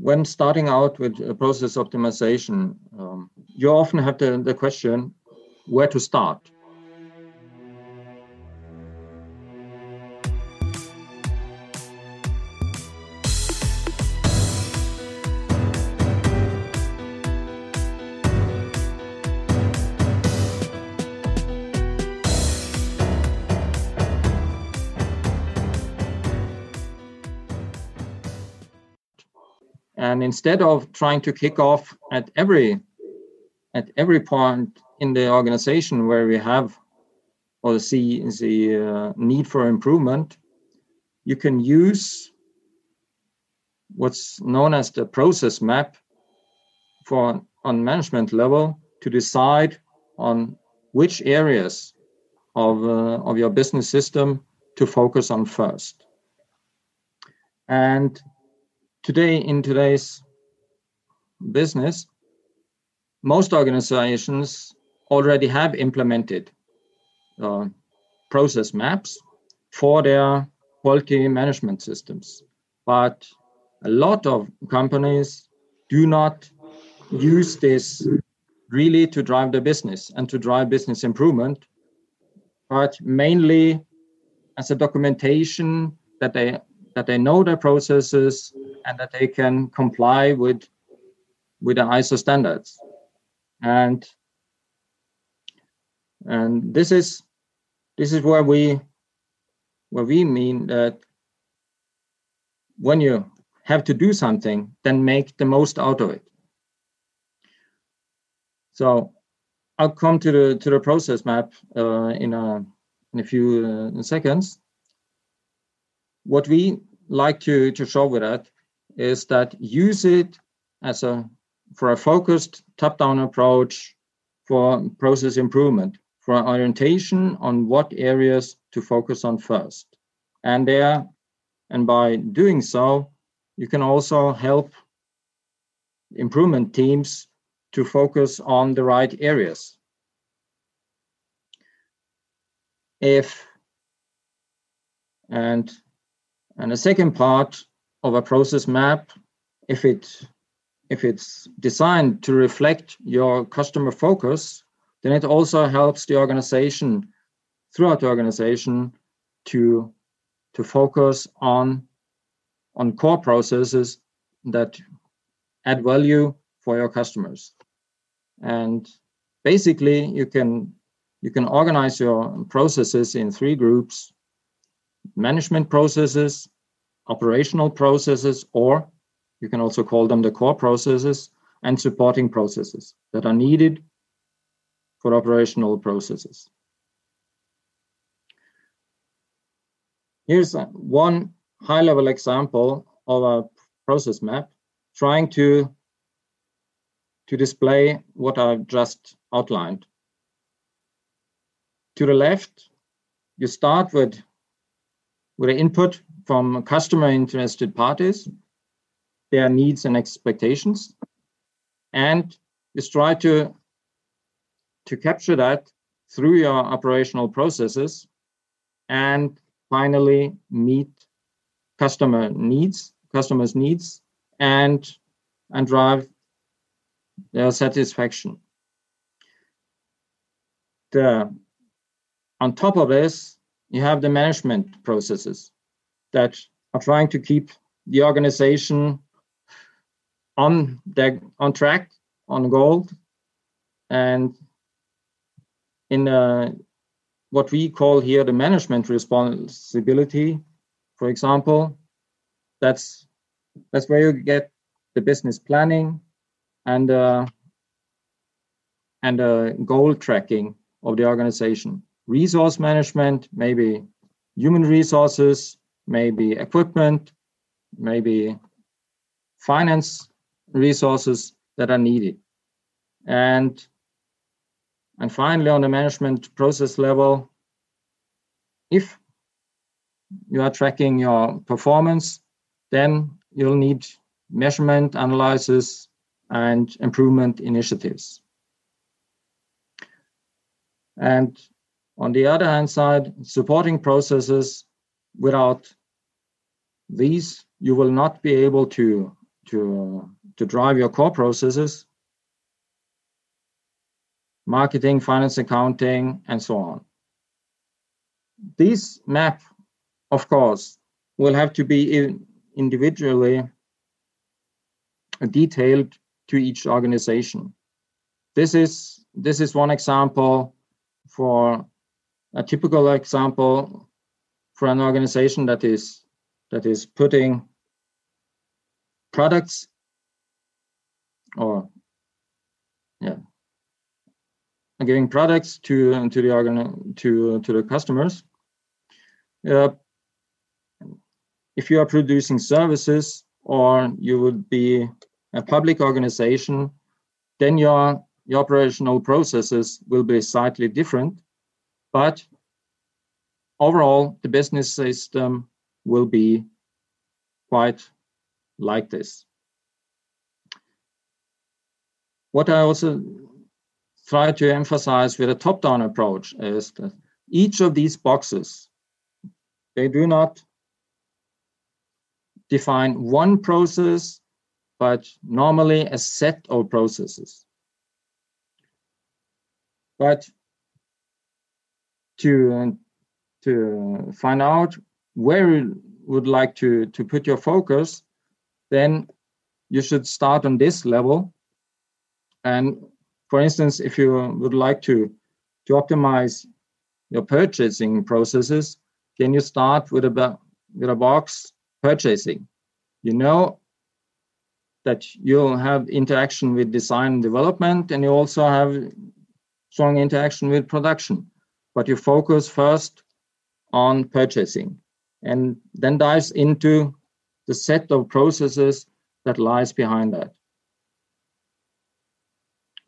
when starting out with process optimization, um, you often have the, the question where to start. And instead of trying to kick off at every at every point in the organization where we have or see the uh, need for improvement you can use what's known as the process map for on management level to decide on which areas of, uh, of your business system to focus on first. And today in today's business most organizations already have implemented uh, process maps for their quality management systems. But a lot of companies do not use this really to drive the business and to drive business improvement but mainly as a documentation that they that they know their processes and that they can comply with with the ISO standards. And and this is this is where we where we mean that when you have to do something, then make the most out of it. So I'll come to the to the process map uh, in a in a few uh, seconds. What we like to to show with that is that use it as a for a focused top-down approach for process improvement, for orientation on what areas to focus on first. And there, and by doing so, you can also help improvement teams to focus on the right areas. If and and the second part of a process map if it if it's designed to reflect your customer focus then it also helps the organization throughout the organization to to focus on on core processes that add value for your customers. And basically you can you can organize your processes in three groups. Management processes operational processes, or you can also call them the core processes and supporting processes that are needed for operational processes. Here's one high level example of a process map trying to, to display what I've just outlined. To the left, you start with, with an input from customer interested parties, their needs and expectations, and just try to, to capture that through your operational processes and finally meet customer needs, customers' needs, and and drive their satisfaction. The, on top of this, you have the management processes that are trying to keep the organization on the on track on goal and in uh, what we call here the management responsibility. For example that's that's where you get the business planning and uh, and uh, goal tracking of the organization. Resource management maybe human resources maybe equipment, maybe finance resources that are needed. And, and finally, on the management process level, if you are tracking your performance, then you'll need measurement, analysis, and improvement initiatives. And on the other hand side, supporting processes without these you will not be able to to to drive your core processes marketing finance accounting and so on. This map of course will have to be individually detailed to each organization. This is this is one example for a typical example for an organization that is that is putting products or yeah giving products to to the organ to to the customers. Uh, if you are producing services or you would be a public organization then your your operational processes will be slightly different. But overall the business system will be quite like this. What I also try to emphasize with a top-down approach is that each of these boxes, they do not define one process, but normally a set of processes. But to, to find out where you would like to, to put your focus, then you should start on this level. And for instance, if you would like to, to optimize your purchasing processes, can you start with a, with a box purchasing? You know that you'll have interaction with design and development, and you also have strong interaction with production. But you focus first on purchasing and then dives into the set of processes that lies behind that.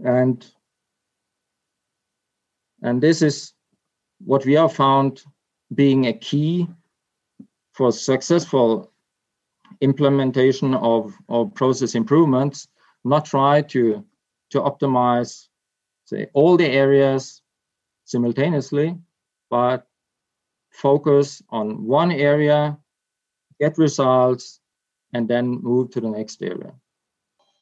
And, and this is what we have found being a key for successful implementation of, of process improvements, not try to, to optimize say all the areas simultaneously, but focus on one area get results, and then move to the next area.